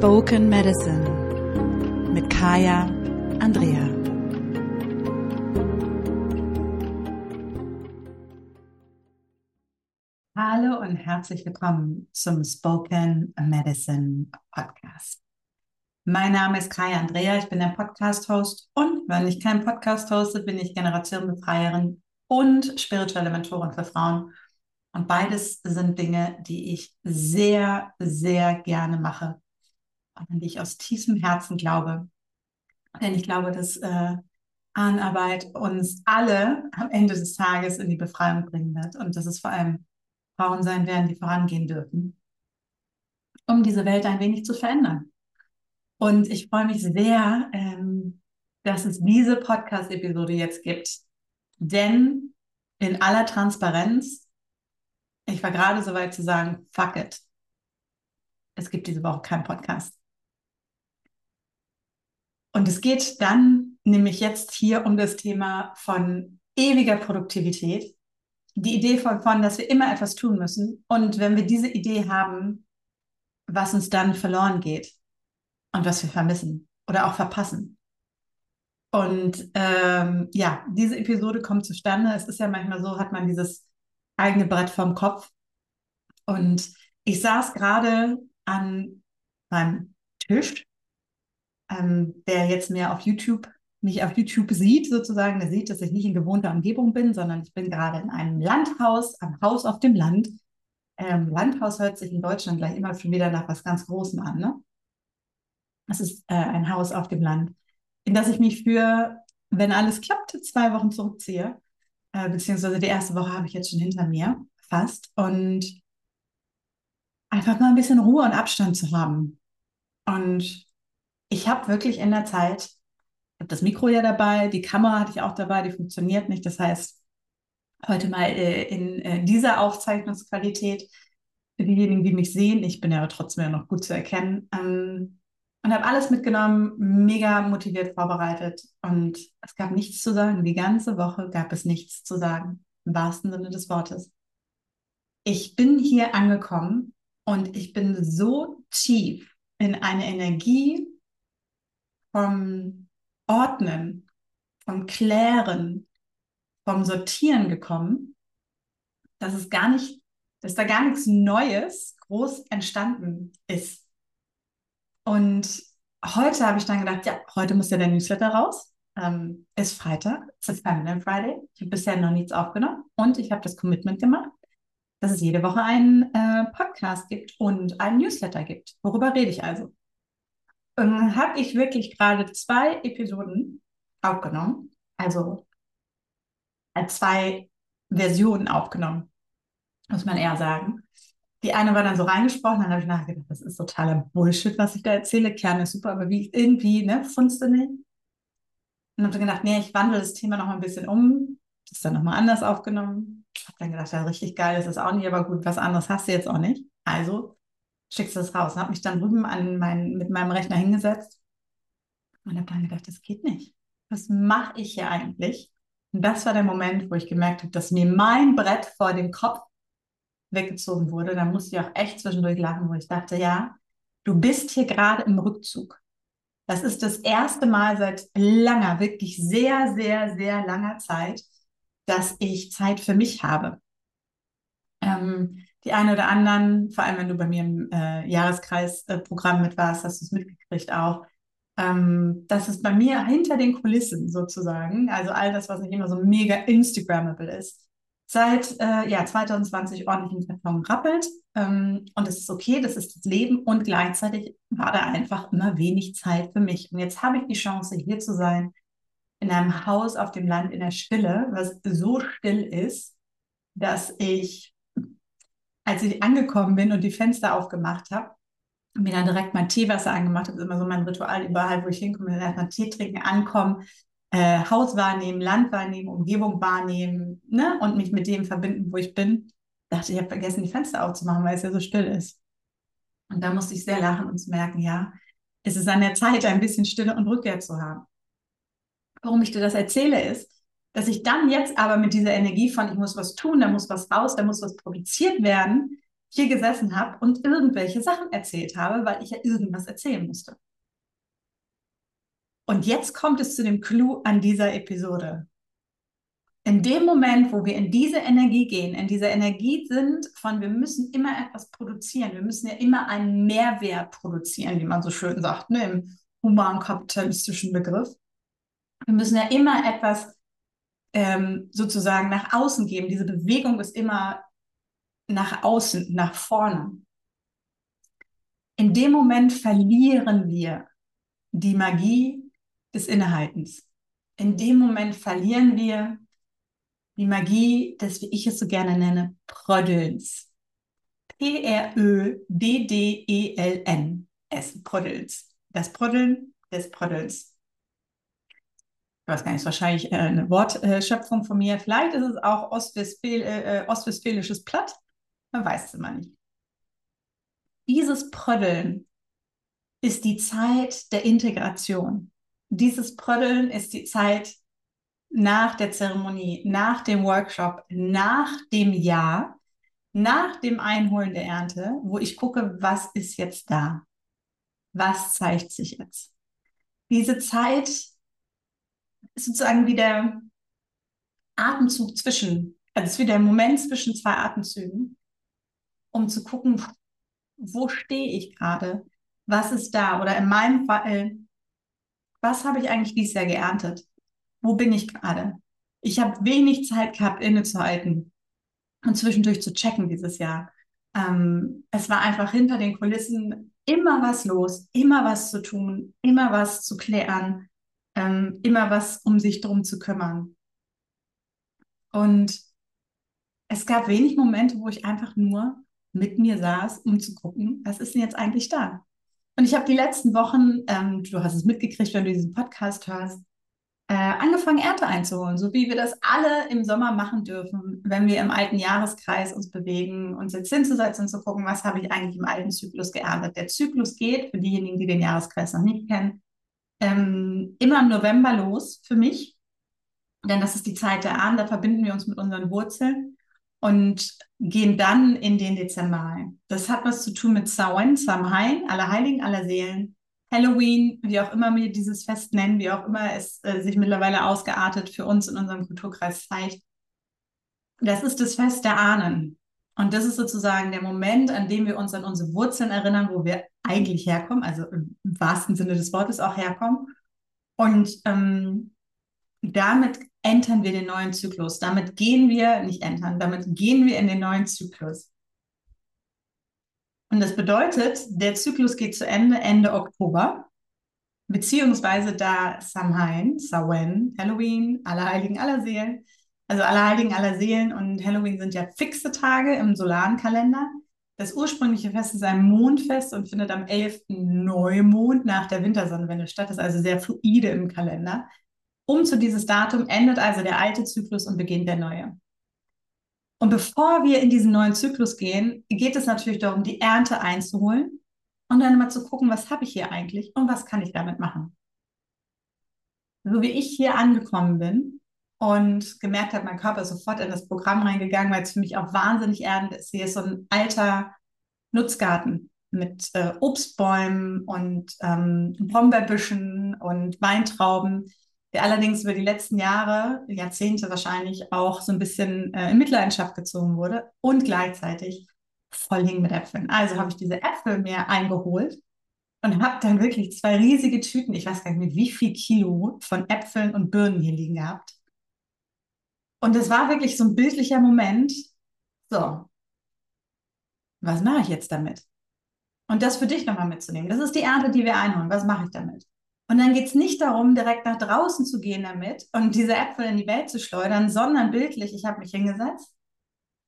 Spoken Medicine mit Kaya Andrea. Hallo und herzlich willkommen zum Spoken Medicine Podcast. Mein Name ist Kaya Andrea, ich bin der Podcast-Host und wenn ich keinen Podcast hoste, bin ich Generationenbefreierin und spirituelle Mentorin für Frauen. Und beides sind Dinge, die ich sehr, sehr gerne mache an die ich aus tiefstem Herzen glaube. Denn ich glaube, dass äh, Ahnenarbeit uns alle am Ende des Tages in die Befreiung bringen wird und dass es vor allem Frauen sein werden, die vorangehen dürfen, um diese Welt ein wenig zu verändern. Und ich freue mich sehr, ähm, dass es diese Podcast-Episode jetzt gibt. Denn in aller Transparenz, ich war gerade so weit zu sagen, fuck it. Es gibt diese Woche keinen Podcast. Und es geht dann nämlich jetzt hier um das Thema von ewiger Produktivität. Die Idee von, von, dass wir immer etwas tun müssen. Und wenn wir diese Idee haben, was uns dann verloren geht und was wir vermissen oder auch verpassen. Und ähm, ja, diese Episode kommt zustande. Es ist ja manchmal so, hat man dieses eigene Brett vorm Kopf. Und ich saß gerade an meinem Tisch ähm, der jetzt mehr auf YouTube, mich auf YouTube sieht sozusagen, der sieht, dass ich nicht in gewohnter Umgebung bin, sondern ich bin gerade in einem Landhaus, am Haus auf dem Land. Ähm, Landhaus hört sich in Deutschland gleich immer schon wieder nach was ganz Großem an. Ne? Das ist äh, ein Haus auf dem Land, in das ich mich für, wenn alles klappt, zwei Wochen zurückziehe. Äh, beziehungsweise die erste Woche habe ich jetzt schon hinter mir, fast. Und einfach mal ein bisschen Ruhe und Abstand zu haben. Und ich habe wirklich in der Zeit, ich habe das Mikro ja dabei, die Kamera hatte ich auch dabei, die funktioniert nicht. Das heißt, heute mal äh, in äh, dieser Aufzeichnungsqualität für diejenigen, die mich sehen, ich bin ja trotzdem ja noch gut zu erkennen, ähm, und habe alles mitgenommen, mega motiviert vorbereitet und es gab nichts zu sagen. Die ganze Woche gab es nichts zu sagen, im wahrsten Sinne des Wortes. Ich bin hier angekommen und ich bin so tief in eine Energie vom Ordnen, vom Klären, vom Sortieren gekommen, dass es gar nicht, dass da gar nichts Neues groß entstanden ist. Und heute habe ich dann gedacht, ja, heute muss ja der Newsletter raus. Ähm, ist Freitag, es ist Feminine Friday. Ich habe bisher noch nichts aufgenommen und ich habe das Commitment gemacht, dass es jede Woche einen äh, Podcast gibt und einen Newsletter gibt. Worüber rede ich also? Ähm, habe ich wirklich gerade zwei Episoden aufgenommen. Also als zwei Versionen aufgenommen, muss man eher sagen. Die eine war dann so reingesprochen, dann habe ich nachgedacht, das ist totaler Bullshit, was ich da erzähle. Kern ist super, aber wie irgendwie, ne, nicht? Und habe dann gedacht, nee, ich wandle das Thema noch mal ein bisschen um. Das ist dann nochmal anders aufgenommen. Ich habe dann gedacht, ja, richtig geil ist das auch nicht, aber gut, was anderes hast du jetzt auch nicht. Also schickst du das raus. Und habe mich dann drüben an mein, mit meinem Rechner hingesetzt und habe dann gedacht, das geht nicht. Was mache ich hier eigentlich? Und das war der Moment, wo ich gemerkt habe, dass mir mein Brett vor dem Kopf weggezogen wurde. Da musste ich auch echt zwischendurch lachen, wo ich dachte, ja, du bist hier gerade im Rückzug. Das ist das erste Mal seit langer, wirklich sehr, sehr, sehr langer Zeit, dass ich Zeit für mich habe. Ähm, die einen oder anderen, vor allem wenn du bei mir im äh, Jahreskreisprogramm mit warst, hast du es mitgekriegt auch, ähm, dass es bei mir hinter den Kulissen sozusagen, also all das, was nicht immer so mega Instagrammable ist, seit äh, ja, 2020 ordentlich im Karton rappelt. Ähm, und es ist okay, das ist das Leben und gleichzeitig war da einfach immer wenig Zeit für mich. Und jetzt habe ich die Chance, hier zu sein, in einem Haus auf dem Land in der Stille, was so still ist, dass ich als ich angekommen bin und die Fenster aufgemacht habe, mir dann direkt mein Teewasser angemacht habe, ist immer so mein Ritual überall, wo ich hinkomme, dann erstmal Tee trinken, ankommen, äh, Haus wahrnehmen, Land wahrnehmen, Umgebung wahrnehmen ne? und mich mit dem verbinden, wo ich bin. Dachte, ich habe vergessen, die Fenster aufzumachen, weil es ja so still ist. Und da musste ich sehr lachen und merken, ja, es ist an der Zeit, ein bisschen Stille und Rückkehr zu haben. Warum ich dir das erzähle, ist, dass ich dann jetzt aber mit dieser Energie von, ich muss was tun, da muss was raus, da muss was produziert werden, hier gesessen habe und irgendwelche Sachen erzählt habe, weil ich ja irgendwas erzählen musste. Und jetzt kommt es zu dem Clou an dieser Episode. In dem Moment, wo wir in diese Energie gehen, in dieser Energie sind von, wir müssen immer etwas produzieren, wir müssen ja immer einen Mehrwert produzieren, wie man so schön sagt, ne, im humankapitalistischen Begriff. Wir müssen ja immer etwas ähm, sozusagen nach außen geben. Diese Bewegung ist immer nach außen, nach vorne. In dem Moment verlieren wir die Magie des Innehaltens. In dem Moment verlieren wir die Magie des, wie ich es so gerne nenne, Prödelns. P-R-Ö-D-D-E-L-N-S, Prödelns. Das Prödeln des Prödelns. Weiß gar nicht, wahrscheinlich äh, eine Wortschöpfung von mir. Vielleicht ist es auch Ostwestfäl äh, ostwestfälisches Platt. Man weiß es immer nicht. Dieses Prödeln ist die Zeit der Integration. Dieses Prödeln ist die Zeit nach der Zeremonie, nach dem Workshop, nach dem Jahr, nach dem Einholen der Ernte, wo ich gucke, was ist jetzt da? Was zeigt sich jetzt? Diese Zeit sozusagen wie der Atemzug zwischen, also wie der Moment zwischen zwei Atemzügen, um zu gucken, wo stehe ich gerade? Was ist da? Oder in meinem Fall, was habe ich eigentlich dieses Jahr geerntet? wo bin ich gerade? Ich habe wenig Zeit gehabt, innezuhalten und zwischendurch zu checken dieses Jahr. Ähm, es war einfach hinter den Kulissen immer was los, immer was zu tun, immer was zu klären, ähm, immer was um sich drum zu kümmern. Und es gab wenig Momente, wo ich einfach nur mit mir saß, um zu gucken, was ist denn jetzt eigentlich da? Und ich habe die letzten Wochen, ähm, du hast es mitgekriegt, wenn du diesen Podcast hörst, äh, angefangen, Ernte einzuholen, so wie wir das alle im Sommer machen dürfen, wenn wir im alten Jahreskreis uns bewegen, uns jetzt hinzusetzen und zu gucken, was habe ich eigentlich im alten Zyklus geerntet. Der Zyklus geht, für diejenigen, die den Jahreskreis noch nicht kennen, ähm, immer im November los für mich, denn das ist die Zeit der Ahnen, da verbinden wir uns mit unseren Wurzeln und gehen dann in den Dezember rein. Das hat was zu tun mit Samhain, Samhain, Heiligen, aller Seelen, Halloween, wie auch immer wir dieses Fest nennen, wie auch immer es äh, sich mittlerweile ausgeartet für uns in unserem Kulturkreis zeigt. Das ist das Fest der Ahnen. Und das ist sozusagen der Moment, an dem wir uns an unsere Wurzeln erinnern, wo wir eigentlich herkommen, also im wahrsten Sinne des Wortes auch herkommen. Und ähm, damit entern wir den neuen Zyklus. Damit gehen wir, nicht entern, damit gehen wir in den neuen Zyklus. Und das bedeutet, der Zyklus geht zu Ende Ende Oktober, beziehungsweise da Samhain, Samhain, Halloween, Allerheiligen, Allerseelen, also Allerheiligen, Allerseelen und Halloween sind ja fixe Tage im solaren Kalender. Das ursprüngliche Fest ist ein Mondfest und findet am 11. Neumond nach der Wintersonnenwende statt. Das ist also sehr fluide im Kalender. Um zu dieses Datum endet also der alte Zyklus und beginnt der neue. Und bevor wir in diesen neuen Zyklus gehen, geht es natürlich darum, die Ernte einzuholen und dann mal zu gucken, was habe ich hier eigentlich und was kann ich damit machen. So wie ich hier angekommen bin und gemerkt habe, mein Körper ist sofort in das Programm reingegangen, weil es für mich auch wahnsinnig erdend ist. Hier ist so ein alter Nutzgarten mit äh, Obstbäumen und ähm, Brombeerbüschen und Weintrauben der allerdings über die letzten Jahre, Jahrzehnte wahrscheinlich auch so ein bisschen äh, in Mitleidenschaft gezogen wurde und gleichzeitig voll hing mit Äpfeln. Also habe ich diese Äpfel mir eingeholt und habe dann wirklich zwei riesige Tüten, ich weiß gar nicht mit wie viel Kilo von Äpfeln und Birnen hier liegen gehabt. Und es war wirklich so ein bildlicher Moment. So, was mache ich jetzt damit? Und das für dich nochmal mitzunehmen. Das ist die Ernte, die wir einholen. Was mache ich damit? Und dann geht es nicht darum, direkt nach draußen zu gehen damit und diese Äpfel in die Welt zu schleudern, sondern bildlich, ich habe mich hingesetzt,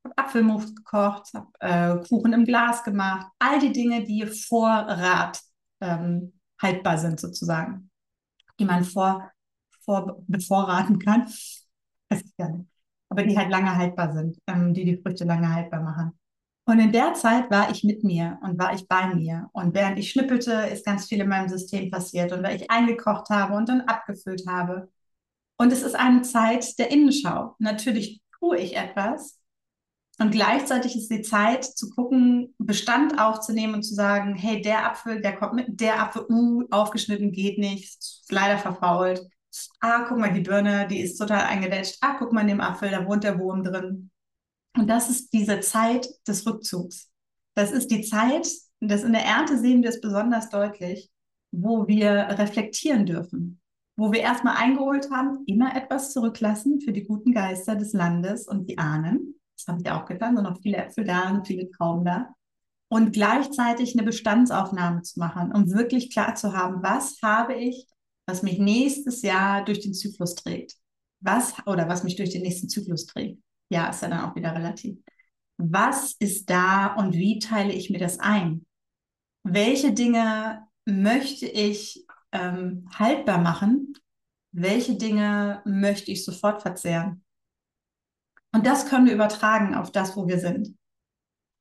habe Apfelmus gekocht, habe äh, Kuchen im Glas gemacht, all die Dinge, die Vorrat ähm, haltbar sind sozusagen, die man vor, vor, bevorraten kann, weiß ich gar nicht, aber die halt lange haltbar sind, ähm, die die Früchte lange haltbar machen. Und in der Zeit war ich mit mir und war ich bei mir. Und während ich schnippelte, ist ganz viel in meinem System passiert. Und weil ich eingekocht habe und dann abgefüllt habe. Und es ist eine Zeit der Innenschau. Natürlich tue ich etwas, Und gleichzeitig ist die Zeit zu gucken, Bestand aufzunehmen und zu sagen, hey, der Apfel, der kommt mit, der Apfel, uh, aufgeschnitten geht nicht, ist leider verfault. Ah, guck mal, die Birne, die ist total eingedetscht. Ah, guck mal in dem Apfel, da wohnt der Wurm drin. Und das ist diese Zeit des Rückzugs. Das ist die Zeit, das in der Ernte sehen wir es besonders deutlich, wo wir reflektieren dürfen, wo wir erstmal eingeholt haben, immer etwas zurücklassen für die guten Geister des Landes und die Ahnen. Das habe ich auch getan, sind noch viele Äpfel da und viele Trauben da. Und gleichzeitig eine Bestandsaufnahme zu machen, um wirklich klar zu haben, was habe ich, was mich nächstes Jahr durch den Zyklus trägt. Was oder was mich durch den nächsten Zyklus trägt. Ja, ist ja dann auch wieder relativ. Was ist da und wie teile ich mir das ein? Welche Dinge möchte ich ähm, haltbar machen? Welche Dinge möchte ich sofort verzehren? Und das können wir übertragen auf das, wo wir sind.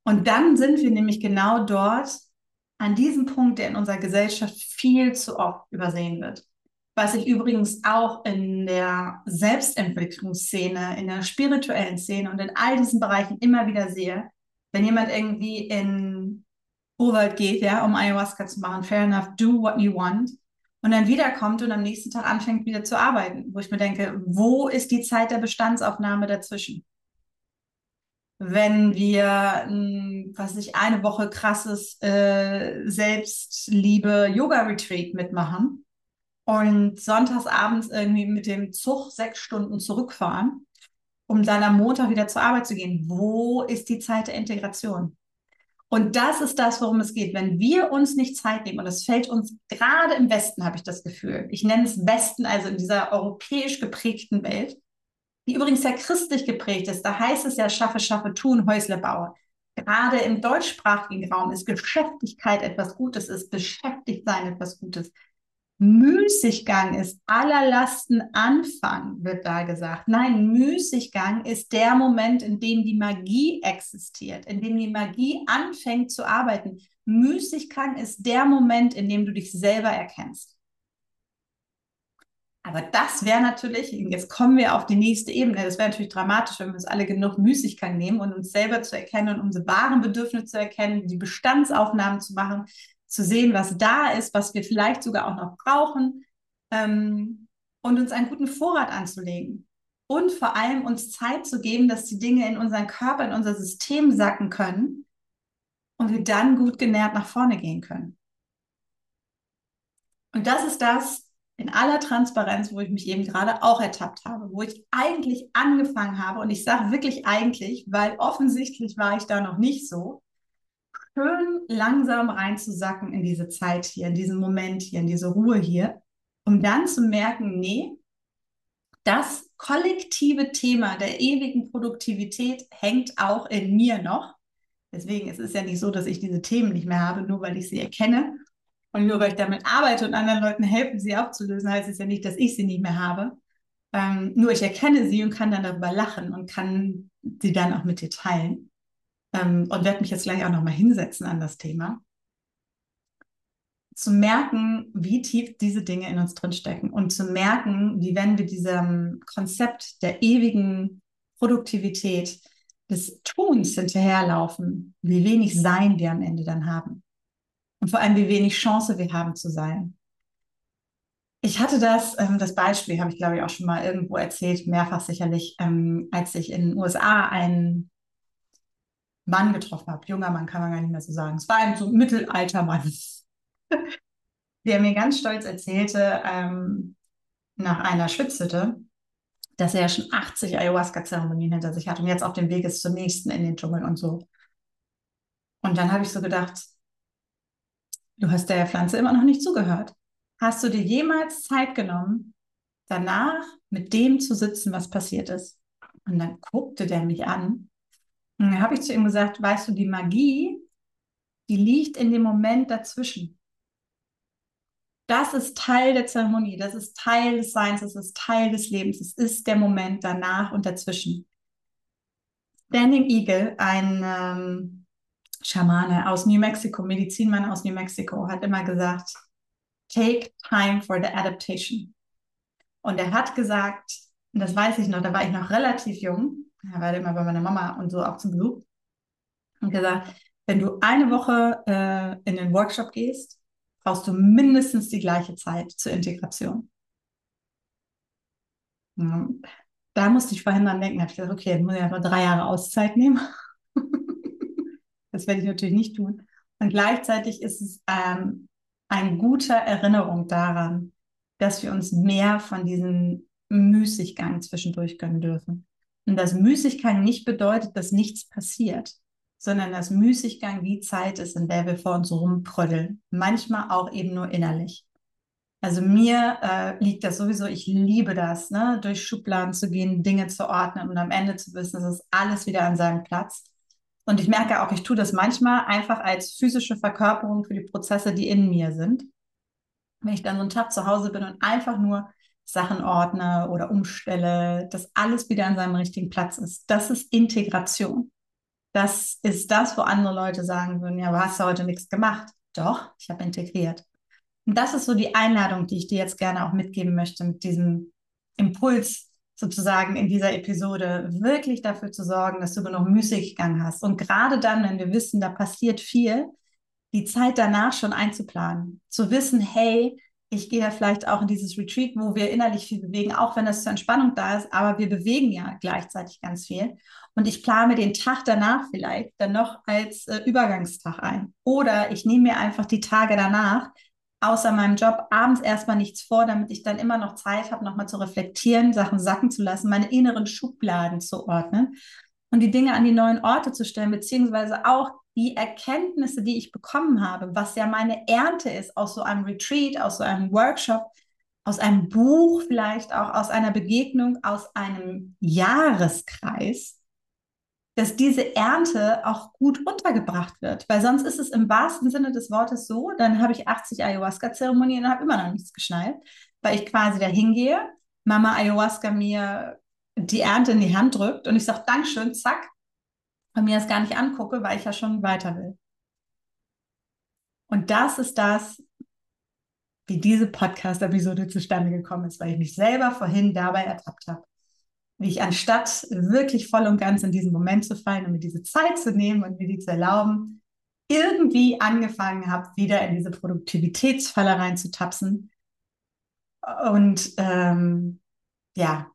Und dann sind wir nämlich genau dort an diesem Punkt, der in unserer Gesellschaft viel zu oft übersehen wird. Was ich übrigens auch in der Selbstentwicklungsszene, in der spirituellen Szene und in all diesen Bereichen immer wieder sehe. Wenn jemand irgendwie in Urwald geht, ja, um Ayahuasca zu machen, fair enough, do what you want. Und dann wiederkommt und am nächsten Tag anfängt wieder zu arbeiten, wo ich mir denke, wo ist die Zeit der Bestandsaufnahme dazwischen? Wenn wir, was ich, eine Woche krasses äh, Selbstliebe-Yoga-Retreat mitmachen und sonntagsabends irgendwie mit dem Zug sechs Stunden zurückfahren, um dann am Montag wieder zur Arbeit zu gehen. Wo ist die Zeit der Integration? Und das ist das, worum es geht. Wenn wir uns nicht Zeit nehmen, und das fällt uns gerade im Westen, habe ich das Gefühl, ich nenne es Westen, also in dieser europäisch geprägten Welt, die übrigens ja christlich geprägt ist, da heißt es ja, schaffe, schaffe, tun, Häusle baue. Gerade im deutschsprachigen Raum ist Geschäftigkeit etwas Gutes, ist beschäftigt sein etwas Gutes. Müßiggang ist aller Lasten Anfang, wird da gesagt. Nein, Müßiggang ist der Moment, in dem die Magie existiert, in dem die Magie anfängt zu arbeiten. Müßiggang ist der Moment, in dem du dich selber erkennst. Aber das wäre natürlich, jetzt kommen wir auf die nächste Ebene, das wäre natürlich dramatisch, wenn wir uns alle genug Müßiggang nehmen und uns selber zu erkennen und unsere wahren Bedürfnisse zu erkennen, die Bestandsaufnahmen zu machen, zu sehen, was da ist, was wir vielleicht sogar auch noch brauchen ähm, und uns einen guten Vorrat anzulegen. Und vor allem uns Zeit zu geben, dass die Dinge in unseren Körper, in unser System sacken können und wir dann gut genährt nach vorne gehen können. Und das ist das in aller Transparenz, wo ich mich eben gerade auch ertappt habe, wo ich eigentlich angefangen habe. Und ich sage wirklich eigentlich, weil offensichtlich war ich da noch nicht so, schön langsam reinzusacken in diese Zeit hier, in diesen Moment hier, in diese Ruhe hier, um dann zu merken, nee, das kollektive Thema der ewigen Produktivität hängt auch in mir noch. Deswegen es ist es ja nicht so, dass ich diese Themen nicht mehr habe, nur weil ich sie erkenne und nur weil ich damit arbeite und anderen Leuten helfe, sie aufzulösen, heißt es ja nicht, dass ich sie nicht mehr habe. Ähm, nur ich erkenne sie und kann dann darüber lachen und kann sie dann auch mit dir teilen ähm, und werde mich jetzt gleich auch nochmal hinsetzen an das Thema, zu merken, wie tief diese Dinge in uns drinstecken und zu merken, wie wenn wir diesem Konzept der ewigen Produktivität, des Tuns hinterherlaufen, wie wenig Sein wir am Ende dann haben. Und vor allem, wie wenig Chance wir haben zu sein. Ich hatte das, ähm, das Beispiel habe ich glaube ich auch schon mal irgendwo erzählt, mehrfach sicherlich, ähm, als ich in den USA einen Mann getroffen habe. Junger Mann kann man gar nicht mehr so sagen. Es war ein so Mittelaltermann, der mir ganz stolz erzählte, ähm, nach einer Schwitzhütte, dass er ja schon 80 Ayahuasca-Zeremonien hinter sich hat und jetzt auf dem Weg ist zur nächsten in den Dschungel und so. Und dann habe ich so gedacht, du hast der Pflanze immer noch nicht zugehört. Hast du dir jemals Zeit genommen, danach mit dem zu sitzen, was passiert ist? Und dann guckte der mich an und dann habe ich zu ihm gesagt, weißt du, die Magie, die liegt in dem Moment dazwischen. Das ist Teil der Zeremonie, das ist Teil des Seins, das ist Teil des Lebens, es ist der Moment danach und dazwischen. Standing Eagle, ein ähm, Schamane aus New Mexico, Medizinmann aus New Mexico, hat immer gesagt, take time for the adaptation. Und er hat gesagt, und das weiß ich noch, da war ich noch relativ jung, war immer bei meiner Mama und so auch zum Besuch, und gesagt, wenn du eine Woche äh, in den Workshop gehst, brauchst du mindestens die gleiche Zeit zur Integration. Und da musste ich vorhin dran denken, habe ich gesagt, okay, dann muss ich einfach drei Jahre Auszeit nehmen. das werde ich natürlich nicht tun. Und gleichzeitig ist es ähm, eine gute Erinnerung daran, dass wir uns mehr von diesem Müßiggang zwischendurch gönnen dürfen. Und dass Müßiggang nicht bedeutet, dass nichts passiert, sondern dass Müßiggang die Zeit ist, in der wir vor uns rumpröddeln. Manchmal auch eben nur innerlich. Also mir äh, liegt das sowieso, ich liebe das, ne? durch Schubladen zu gehen, Dinge zu ordnen und am Ende zu wissen, es ist alles wieder an seinem Platz. Und ich merke auch, ich tue das manchmal einfach als physische Verkörperung für die Prozesse, die in mir sind. Wenn ich dann so einen Tag zu Hause bin und einfach nur Sachen ordne oder umstelle, dass alles wieder an seinem richtigen Platz ist. Das ist Integration. Das ist das, wo andere Leute sagen würden, ja, du hast ja heute nichts gemacht. Doch, ich habe integriert. Und das ist so die Einladung, die ich dir jetzt gerne auch mitgeben möchte mit diesem Impuls, sozusagen in dieser Episode wirklich dafür zu sorgen, dass du genug Müßiggang hast. Und gerade dann, wenn wir wissen, da passiert viel, die Zeit danach schon einzuplanen. Zu wissen, hey, ich gehe ja vielleicht auch in dieses Retreat, wo wir innerlich viel bewegen, auch wenn das zur Entspannung da ist, aber wir bewegen ja gleichzeitig ganz viel. Und ich plane den Tag danach vielleicht dann noch als äh, Übergangstag ein. Oder ich nehme mir einfach die Tage danach außer meinem Job abends erstmal nichts vor, damit ich dann immer noch Zeit habe, nochmal zu reflektieren, Sachen sacken zu lassen, meine inneren Schubladen zu ordnen und die Dinge an die neuen Orte zu stellen, beziehungsweise auch die Erkenntnisse, die ich bekommen habe, was ja meine Ernte ist aus so einem Retreat, aus so einem Workshop, aus einem Buch, vielleicht auch aus einer Begegnung, aus einem Jahreskreis, dass diese Ernte auch gut untergebracht wird. Weil sonst ist es im wahrsten Sinne des Wortes so, dann habe ich 80 Ayahuasca-Zeremonien und habe immer noch nichts geschnallt, weil ich quasi da hingehe, Mama Ayahuasca mir die Ernte in die Hand drückt und ich sage Dankeschön, zack, und mir das gar nicht angucke, weil ich ja schon weiter will. Und das ist das, wie diese Podcast-Episode zustande gekommen ist, weil ich mich selber vorhin dabei ertappt habe wie ich anstatt wirklich voll und ganz in diesen Moment zu fallen und mir diese Zeit zu nehmen und mir die zu erlauben, irgendwie angefangen habe, wieder in diese Produktivitätsfalle reinzutapsen. Und ähm, ja,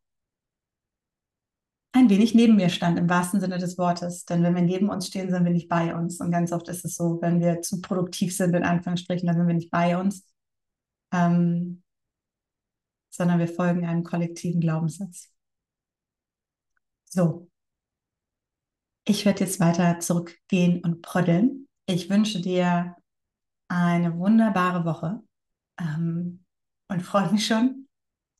ein wenig neben mir stand, im wahrsten Sinne des Wortes. Denn wenn wir neben uns stehen, sind wir nicht bei uns. Und ganz oft ist es so, wenn wir zu produktiv sind, in Anführungsstrichen, dann sind wir nicht bei uns, ähm, sondern wir folgen einem kollektiven Glaubenssatz. So, ich werde jetzt weiter zurückgehen und pröddeln. Ich wünsche dir eine wunderbare Woche ähm, und freue mich schon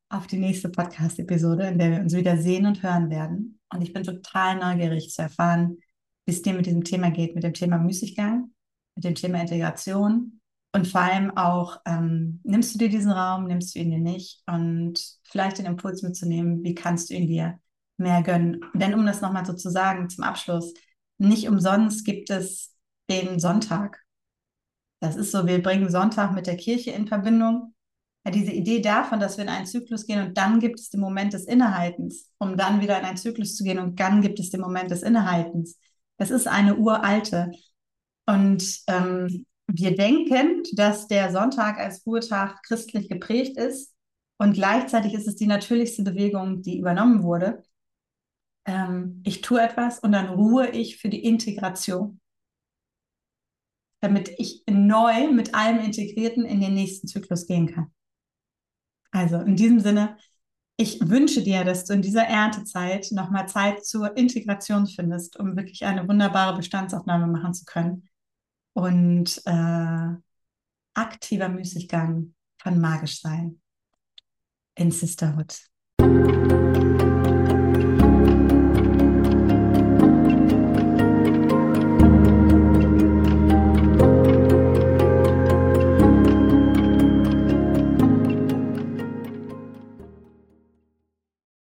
auf die nächste Podcast-Episode, in der wir uns wieder sehen und hören werden. Und ich bin total neugierig zu erfahren, wie es dir mit diesem Thema geht, mit dem Thema Müßiggang, mit dem Thema Integration und vor allem auch, ähm, nimmst du dir diesen Raum, nimmst du ihn dir nicht und vielleicht den Impuls mitzunehmen, wie kannst du ihn dir mehr gönnen. Denn um das nochmal so zu sagen zum Abschluss, nicht umsonst gibt es den Sonntag. Das ist so, wir bringen Sonntag mit der Kirche in Verbindung. Ja, diese Idee davon, dass wir in einen Zyklus gehen und dann gibt es den Moment des Innehaltens, um dann wieder in einen Zyklus zu gehen und dann gibt es den Moment des Innehaltens. Das ist eine uralte. Und ähm, wir denken, dass der Sonntag als Ruhetag christlich geprägt ist und gleichzeitig ist es die natürlichste Bewegung, die übernommen wurde ähm, ich tue etwas und dann ruhe ich für die Integration, damit ich neu mit allem Integrierten in den nächsten Zyklus gehen kann. Also in diesem Sinne, ich wünsche dir, dass du in dieser Erntezeit nochmal Zeit zur Integration findest, um wirklich eine wunderbare Bestandsaufnahme machen zu können. Und äh, aktiver Müßiggang kann magisch sein in Sisterhood.